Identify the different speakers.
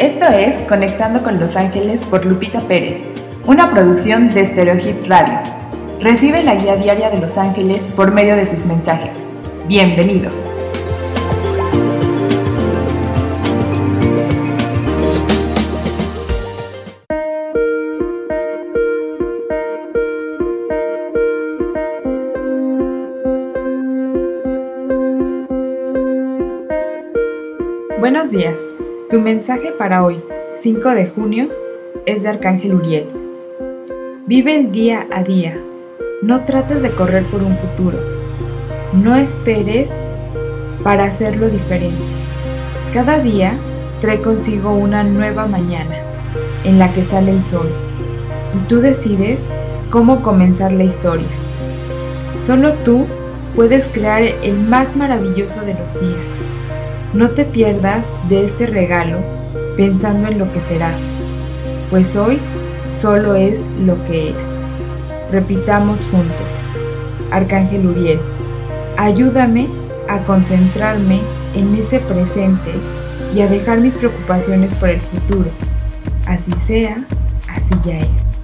Speaker 1: Esto es Conectando con Los Ángeles por Lupita Pérez, una producción de Stereohit Radio. Recibe la guía diaria de Los Ángeles por medio de sus mensajes. Bienvenidos. Buenos días. Tu mensaje para hoy, 5 de junio, es de Arcángel Uriel. Vive el día a día. No trates de correr por un futuro. No esperes para hacerlo diferente. Cada día trae consigo una nueva mañana en la que sale el sol y tú decides cómo comenzar la historia. Solo tú puedes crear el más maravilloso de los días no te pierdas de este regalo pensando en lo que será, pues hoy solo es lo que es. Repitamos juntos. Arcángel Uriel, ayúdame a concentrarme en ese presente y a dejar mis preocupaciones por el futuro. Así sea, así ya es.